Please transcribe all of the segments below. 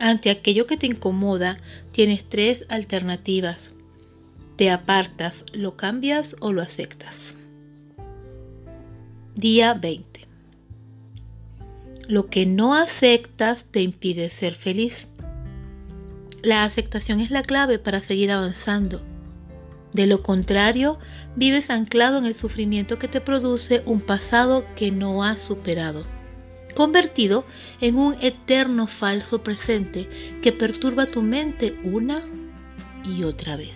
Ante aquello que te incomoda, tienes tres alternativas. Te apartas, lo cambias o lo aceptas. Día 20. Lo que no aceptas te impide ser feliz. La aceptación es la clave para seguir avanzando. De lo contrario, vives anclado en el sufrimiento que te produce un pasado que no has superado, convertido en un eterno falso presente que perturba tu mente una y otra vez.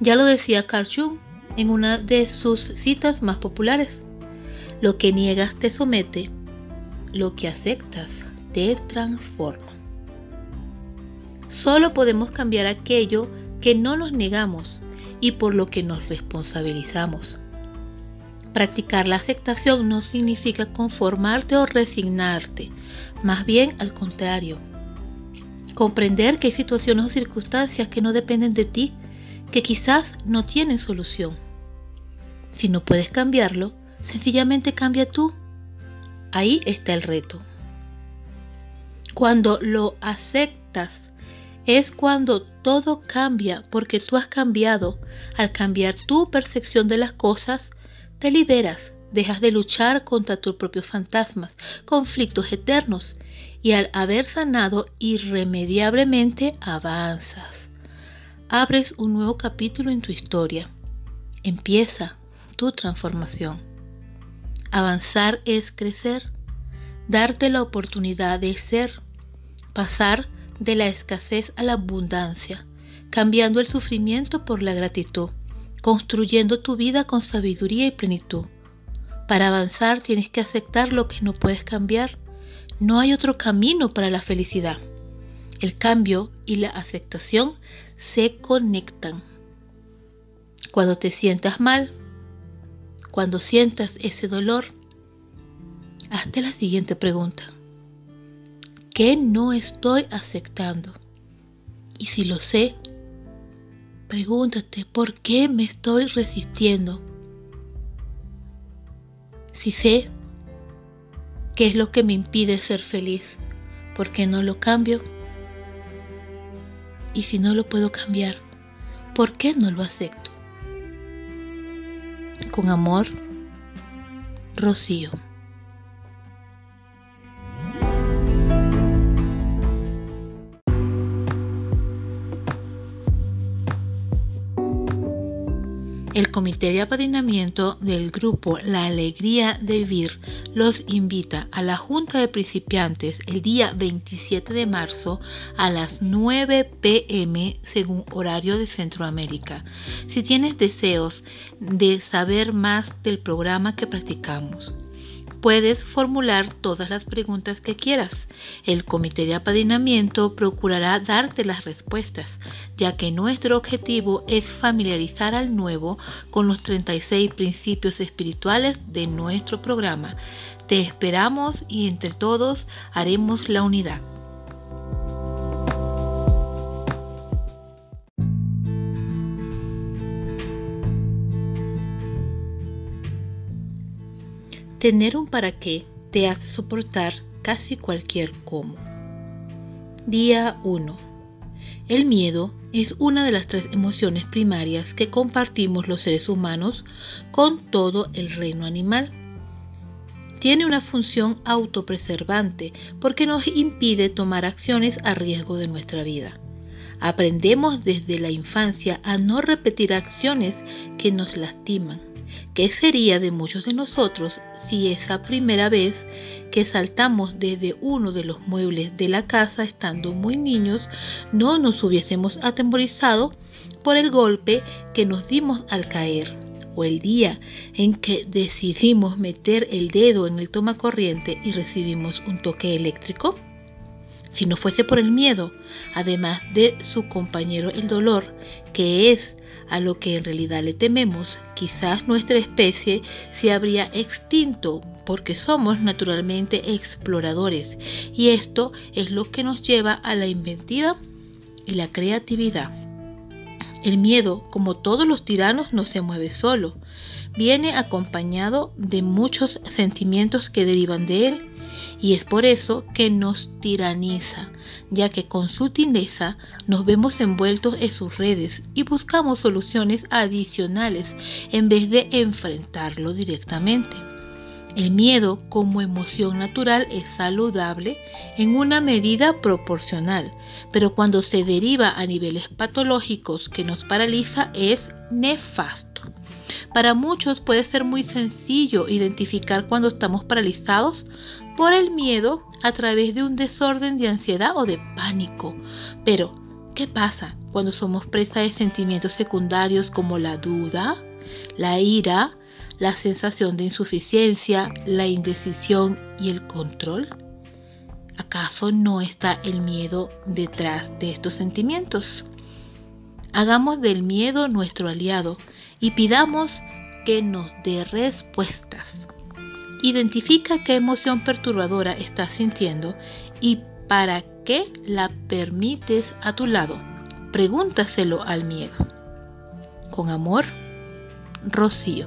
Ya lo decía Carl Jung en una de sus citas más populares. Lo que niegas te somete, lo que aceptas te transforma. Solo podemos cambiar aquello que no nos negamos y por lo que nos responsabilizamos. Practicar la aceptación no significa conformarte o resignarte, más bien al contrario. Comprender que hay situaciones o circunstancias que no dependen de ti, que quizás no tienen solución. Si no puedes cambiarlo, sencillamente cambia tú. Ahí está el reto. Cuando lo aceptas, es cuando todo cambia porque tú has cambiado. Al cambiar tu percepción de las cosas, te liberas, dejas de luchar contra tus propios fantasmas, conflictos eternos, y al haber sanado irremediablemente avanzas. Abres un nuevo capítulo en tu historia. Empieza tu transformación. Avanzar es crecer, darte la oportunidad de ser, pasar de la escasez a la abundancia, cambiando el sufrimiento por la gratitud, construyendo tu vida con sabiduría y plenitud. Para avanzar tienes que aceptar lo que no puedes cambiar. No hay otro camino para la felicidad. El cambio y la aceptación se conectan. Cuando te sientas mal, cuando sientas ese dolor, hazte la siguiente pregunta. ¿Qué no estoy aceptando? Y si lo sé, pregúntate, ¿por qué me estoy resistiendo? Si sé qué es lo que me impide ser feliz, ¿por qué no lo cambio? Y si no lo puedo cambiar, ¿por qué no lo acepto? Con amor, Rocío. Comité de apadrinamiento del grupo La Alegría de Vivir los invita a la Junta de Principiantes el día 27 de marzo a las 9 pm según horario de Centroamérica. Si tienes deseos de saber más del programa que practicamos, puedes formular todas las preguntas que quieras. El comité de apadrinamiento procurará darte las respuestas, ya que nuestro objetivo es familiarizar al nuevo con los 36 principios espirituales de nuestro programa. Te esperamos y entre todos haremos la unidad. Tener un para qué te hace soportar casi cualquier cómo. Día 1. El miedo es una de las tres emociones primarias que compartimos los seres humanos con todo el reino animal. Tiene una función autopreservante porque nos impide tomar acciones a riesgo de nuestra vida. Aprendemos desde la infancia a no repetir acciones que nos lastiman ¿Qué sería de muchos de nosotros si esa primera vez que saltamos desde uno de los muebles de la casa estando muy niños no nos hubiésemos atemorizado por el golpe que nos dimos al caer? o el día en que decidimos meter el dedo en el toma corriente y recibimos un toque eléctrico? Si no fuese por el miedo, además de su compañero el dolor, que es a lo que en realidad le tememos, quizás nuestra especie se habría extinto porque somos naturalmente exploradores y esto es lo que nos lleva a la inventiva y la creatividad. El miedo, como todos los tiranos, no se mueve solo, viene acompañado de muchos sentimientos que derivan de él y es por eso que nos tiraniza, ya que con sutileza nos vemos envueltos en sus redes y buscamos soluciones adicionales en vez de enfrentarlo directamente. El miedo como emoción natural es saludable en una medida proporcional, pero cuando se deriva a niveles patológicos que nos paraliza es nefasto. Para muchos puede ser muy sencillo identificar cuando estamos paralizados por el miedo a través de un desorden de ansiedad o de pánico. Pero, ¿qué pasa cuando somos presa de sentimientos secundarios como la duda, la ira, la sensación de insuficiencia, la indecisión y el control? ¿Acaso no está el miedo detrás de estos sentimientos? Hagamos del miedo nuestro aliado y pidamos que nos dé respuestas. Identifica qué emoción perturbadora estás sintiendo y para qué la permites a tu lado. Pregúntaselo al miedo. Con amor, Rocío.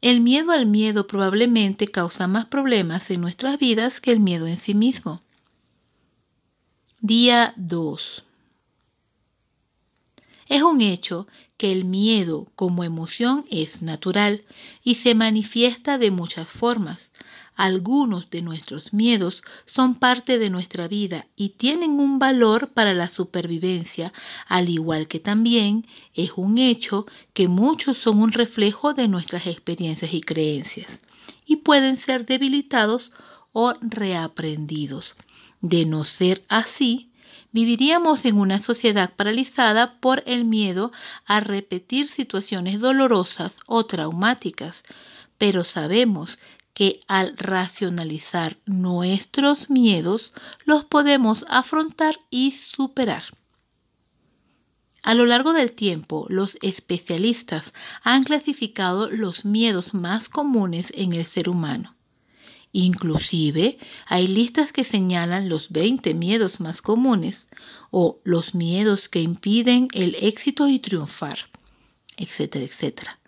El miedo al miedo probablemente causa más problemas en nuestras vidas que el miedo en sí mismo. Día 2. Es un hecho que el miedo como emoción es natural y se manifiesta de muchas formas. Algunos de nuestros miedos son parte de nuestra vida y tienen un valor para la supervivencia, al igual que también es un hecho que muchos son un reflejo de nuestras experiencias y creencias y pueden ser debilitados o reaprendidos. De no ser así, viviríamos en una sociedad paralizada por el miedo a repetir situaciones dolorosas o traumáticas, pero sabemos que al racionalizar nuestros miedos los podemos afrontar y superar. A lo largo del tiempo, los especialistas han clasificado los miedos más comunes en el ser humano. Inclusive hay listas que señalan los 20 miedos más comunes o los miedos que impiden el éxito y triunfar, etcétera, etcétera.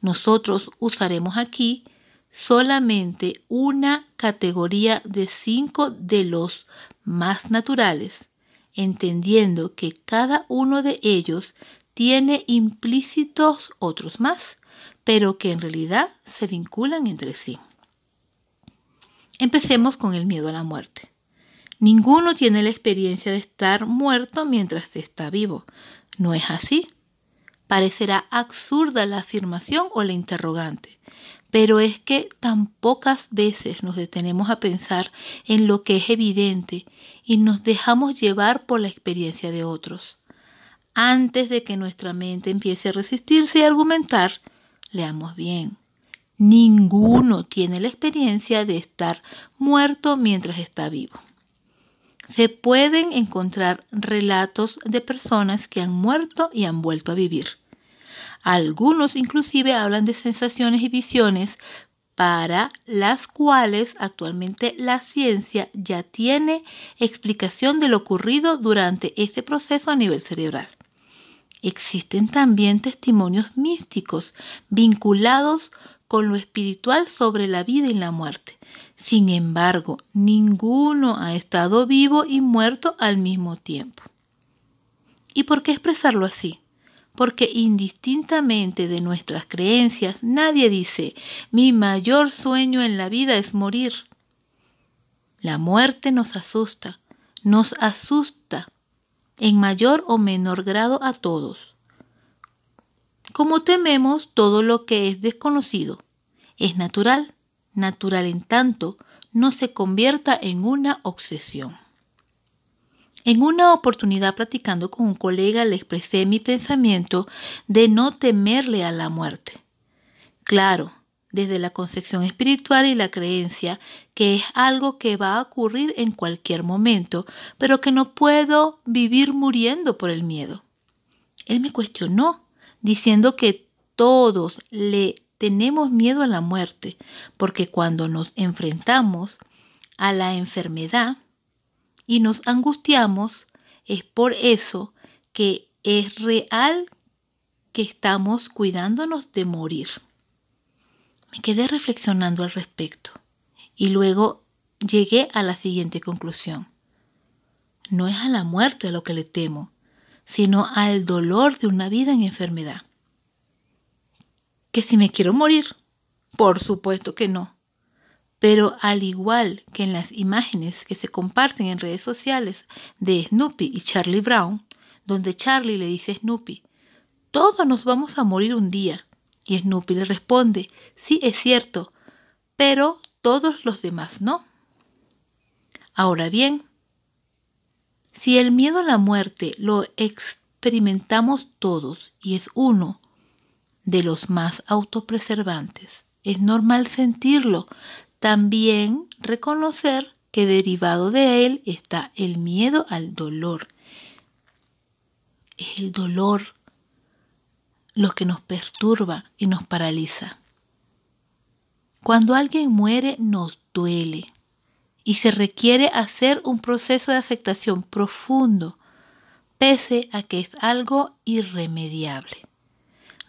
Nosotros usaremos aquí solamente una categoría de cinco de los más naturales, entendiendo que cada uno de ellos tiene implícitos otros más, pero que en realidad se vinculan entre sí. Empecemos con el miedo a la muerte. Ninguno tiene la experiencia de estar muerto mientras está vivo. ¿No es así? Parecerá absurda la afirmación o la interrogante, pero es que tan pocas veces nos detenemos a pensar en lo que es evidente y nos dejamos llevar por la experiencia de otros. Antes de que nuestra mente empiece a resistirse y argumentar, leamos bien. Ninguno tiene la experiencia de estar muerto mientras está vivo. Se pueden encontrar relatos de personas que han muerto y han vuelto a vivir. Algunos inclusive hablan de sensaciones y visiones para las cuales actualmente la ciencia ya tiene explicación de lo ocurrido durante ese proceso a nivel cerebral. Existen también testimonios místicos vinculados con lo espiritual sobre la vida y la muerte. Sin embargo, ninguno ha estado vivo y muerto al mismo tiempo. ¿Y por qué expresarlo así? Porque indistintamente de nuestras creencias, nadie dice, mi mayor sueño en la vida es morir. La muerte nos asusta, nos asusta en mayor o menor grado a todos como tememos todo lo que es desconocido. Es natural, natural en tanto no se convierta en una obsesión. En una oportunidad platicando con un colega le expresé mi pensamiento de no temerle a la muerte. Claro, desde la concepción espiritual y la creencia que es algo que va a ocurrir en cualquier momento, pero que no puedo vivir muriendo por el miedo. Él me cuestionó diciendo que todos le tenemos miedo a la muerte, porque cuando nos enfrentamos a la enfermedad y nos angustiamos, es por eso que es real que estamos cuidándonos de morir. Me quedé reflexionando al respecto y luego llegué a la siguiente conclusión. No es a la muerte lo que le temo, sino al dolor de una vida en enfermedad. ¿Que si me quiero morir? Por supuesto que no. Pero al igual que en las imágenes que se comparten en redes sociales de Snoopy y Charlie Brown, donde Charlie le dice a Snoopy, todos nos vamos a morir un día. Y Snoopy le responde, sí es cierto, pero todos los demás no. Ahora bien, si el miedo a la muerte lo experimentamos todos y es uno de los más autopreservantes, es normal sentirlo, también reconocer que derivado de él está el miedo al dolor. Es el dolor lo que nos perturba y nos paraliza. Cuando alguien muere nos duele y se requiere hacer un proceso de aceptación profundo, pese a que es algo irremediable.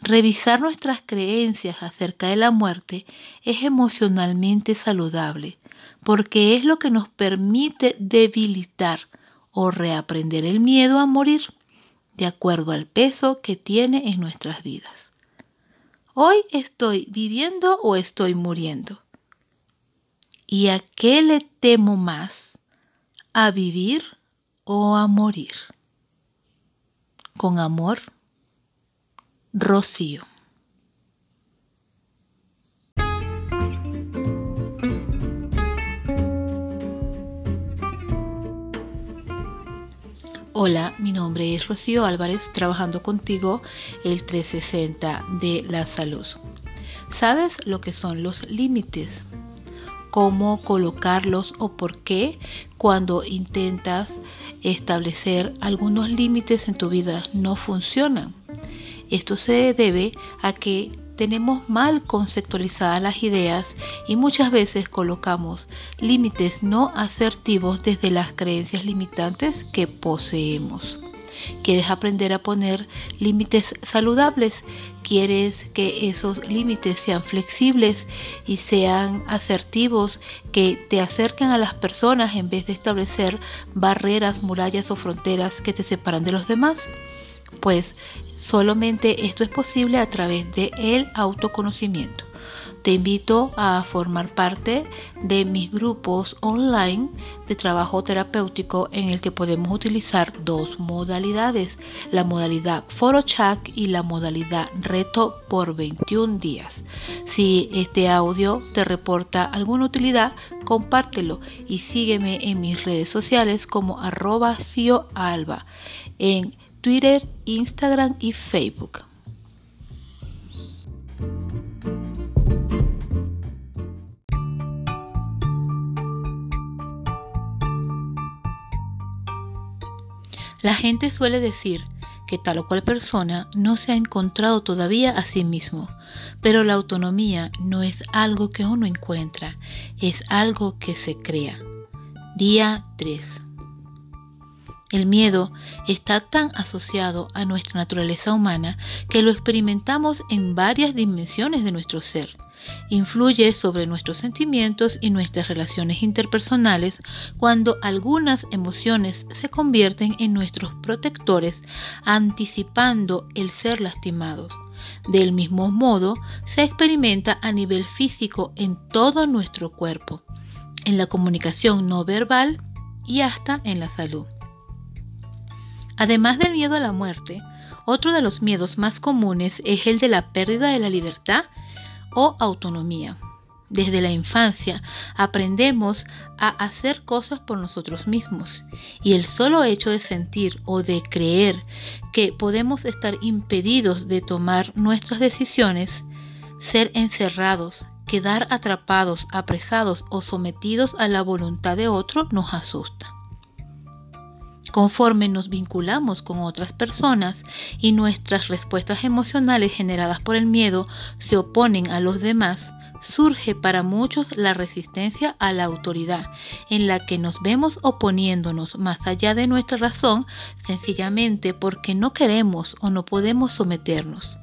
Revisar nuestras creencias acerca de la muerte es emocionalmente saludable porque es lo que nos permite debilitar o reaprender el miedo a morir de acuerdo al peso que tiene en nuestras vidas. Hoy estoy viviendo o estoy muriendo. ¿Y a qué le temo más? ¿A vivir o a morir? Con amor, Rocío. Hola, mi nombre es Rocío Álvarez, trabajando contigo el 360 de la salud. ¿Sabes lo que son los límites? ¿Cómo colocarlos o por qué cuando intentas establecer algunos límites en tu vida no funcionan? Esto se debe a que tenemos mal conceptualizadas las ideas y muchas veces colocamos límites no asertivos desde las creencias limitantes que poseemos. ¿Quieres aprender a poner límites saludables? ¿Quieres que esos límites sean flexibles y sean asertivos, que te acerquen a las personas en vez de establecer barreras, murallas o fronteras que te separan de los demás? Pues Solamente esto es posible a través de el autoconocimiento. Te invito a formar parte de mis grupos online de trabajo terapéutico en el que podemos utilizar dos modalidades, la modalidad ForoChat y la modalidad Reto por 21 días. Si este audio te reporta alguna utilidad, compártelo y sígueme en mis redes sociales como arroba alba en Twitter, Instagram y Facebook. La gente suele decir que tal o cual persona no se ha encontrado todavía a sí mismo, pero la autonomía no es algo que uno encuentra, es algo que se crea. Día 3. El miedo está tan asociado a nuestra naturaleza humana que lo experimentamos en varias dimensiones de nuestro ser. Influye sobre nuestros sentimientos y nuestras relaciones interpersonales cuando algunas emociones se convierten en nuestros protectores, anticipando el ser lastimados. Del mismo modo, se experimenta a nivel físico en todo nuestro cuerpo, en la comunicación no verbal y hasta en la salud. Además del miedo a la muerte, otro de los miedos más comunes es el de la pérdida de la libertad o autonomía. Desde la infancia aprendemos a hacer cosas por nosotros mismos y el solo hecho de sentir o de creer que podemos estar impedidos de tomar nuestras decisiones, ser encerrados, quedar atrapados, apresados o sometidos a la voluntad de otro nos asusta. Conforme nos vinculamos con otras personas y nuestras respuestas emocionales generadas por el miedo se oponen a los demás, surge para muchos la resistencia a la autoridad, en la que nos vemos oponiéndonos más allá de nuestra razón, sencillamente porque no queremos o no podemos someternos.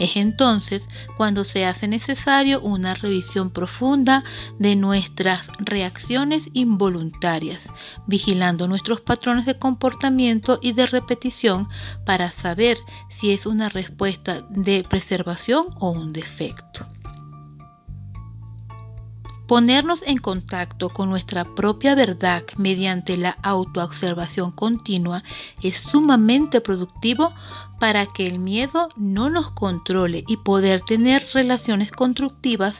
Es entonces cuando se hace necesario una revisión profunda de nuestras reacciones involuntarias, vigilando nuestros patrones de comportamiento y de repetición para saber si es una respuesta de preservación o un defecto. Ponernos en contacto con nuestra propia verdad mediante la autoobservación continua es sumamente productivo para que el miedo no nos controle y poder tener relaciones constructivas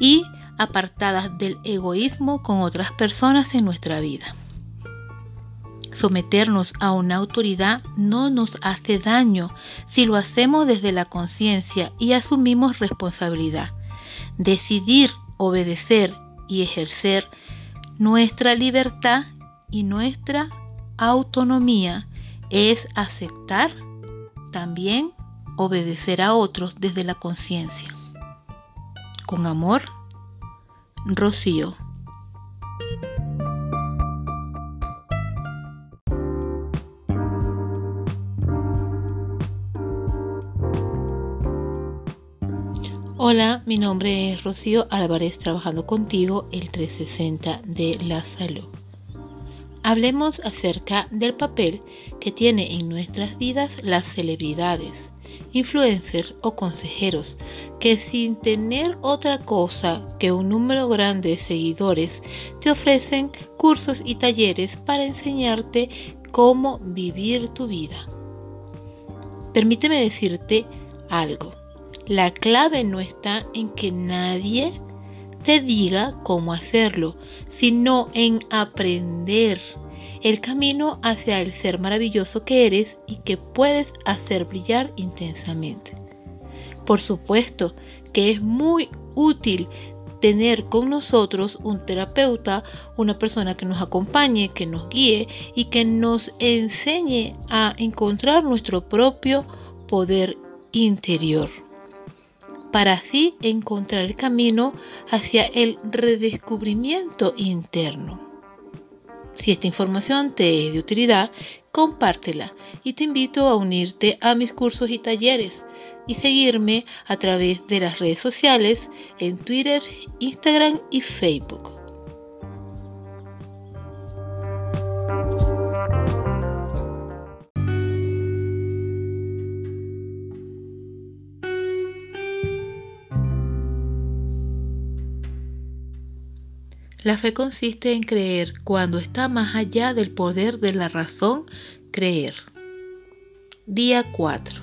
y apartadas del egoísmo con otras personas en nuestra vida. Someternos a una autoridad no nos hace daño si lo hacemos desde la conciencia y asumimos responsabilidad. Decidir obedecer y ejercer nuestra libertad y nuestra autonomía es aceptar también obedecer a otros desde la conciencia. Con amor, Rocío. Hola, mi nombre es Rocío Álvarez, trabajando contigo el 360 de la salud. Hablemos acerca del papel que tiene en nuestras vidas las celebridades, influencers o consejeros que sin tener otra cosa que un número grande de seguidores te ofrecen cursos y talleres para enseñarte cómo vivir tu vida. Permíteme decirte algo. La clave no está en que nadie te diga cómo hacerlo, sino en aprender el camino hacia el ser maravilloso que eres y que puedes hacer brillar intensamente. Por supuesto que es muy útil tener con nosotros un terapeuta, una persona que nos acompañe, que nos guíe y que nos enseñe a encontrar nuestro propio poder interior para así encontrar el camino hacia el redescubrimiento interno. Si esta información te es de utilidad, compártela y te invito a unirte a mis cursos y talleres y seguirme a través de las redes sociales en Twitter, Instagram y Facebook. La fe consiste en creer cuando está más allá del poder de la razón creer. Día 4.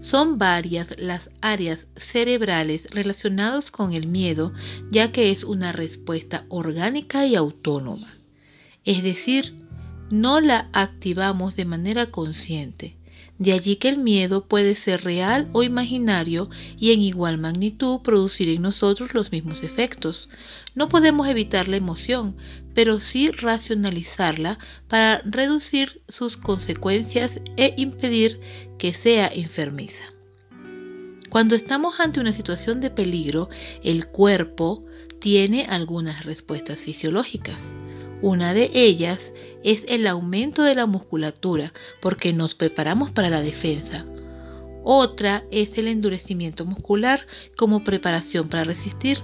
Son varias las áreas cerebrales relacionadas con el miedo, ya que es una respuesta orgánica y autónoma. Es decir, no la activamos de manera consciente. De allí que el miedo puede ser real o imaginario y en igual magnitud producir en nosotros los mismos efectos. No podemos evitar la emoción, pero sí racionalizarla para reducir sus consecuencias e impedir que sea enfermiza. Cuando estamos ante una situación de peligro, el cuerpo tiene algunas respuestas fisiológicas. Una de ellas es el aumento de la musculatura porque nos preparamos para la defensa. Otra es el endurecimiento muscular como preparación para resistir.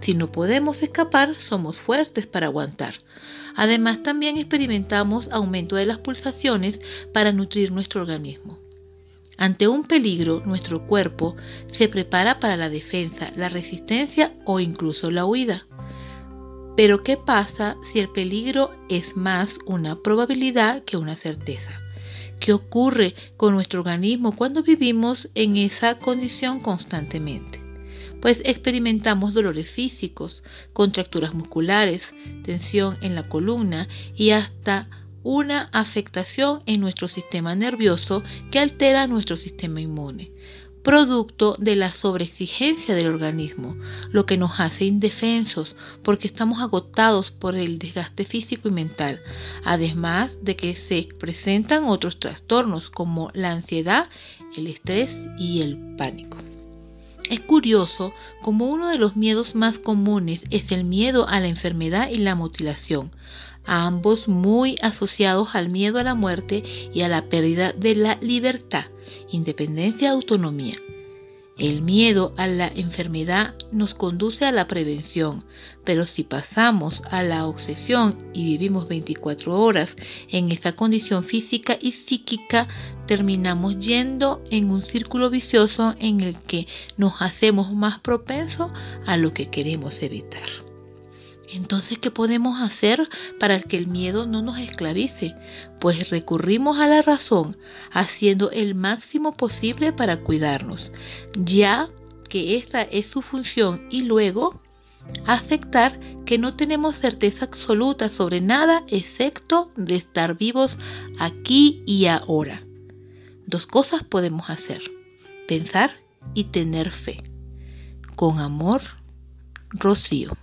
Si no podemos escapar, somos fuertes para aguantar. Además, también experimentamos aumento de las pulsaciones para nutrir nuestro organismo. Ante un peligro, nuestro cuerpo se prepara para la defensa, la resistencia o incluso la huida. Pero ¿qué pasa si el peligro es más una probabilidad que una certeza? ¿Qué ocurre con nuestro organismo cuando vivimos en esa condición constantemente? Pues experimentamos dolores físicos, contracturas musculares, tensión en la columna y hasta una afectación en nuestro sistema nervioso que altera nuestro sistema inmune producto de la sobreexigencia del organismo, lo que nos hace indefensos porque estamos agotados por el desgaste físico y mental, además de que se presentan otros trastornos como la ansiedad, el estrés y el pánico. Es curioso como uno de los miedos más comunes es el miedo a la enfermedad y la mutilación, ambos muy asociados al miedo a la muerte y a la pérdida de la libertad, independencia y autonomía. El miedo a la enfermedad nos conduce a la prevención, pero si pasamos a la obsesión y vivimos 24 horas en esa condición física y psíquica, terminamos yendo en un círculo vicioso en el que nos hacemos más propensos a lo que queremos evitar. Entonces, ¿qué podemos hacer para que el miedo no nos esclavice? Pues recurrimos a la razón, haciendo el máximo posible para cuidarnos, ya que esa es su función, y luego aceptar que no tenemos certeza absoluta sobre nada excepto de estar vivos aquí y ahora. Dos cosas podemos hacer, pensar y tener fe. Con amor, Rocío.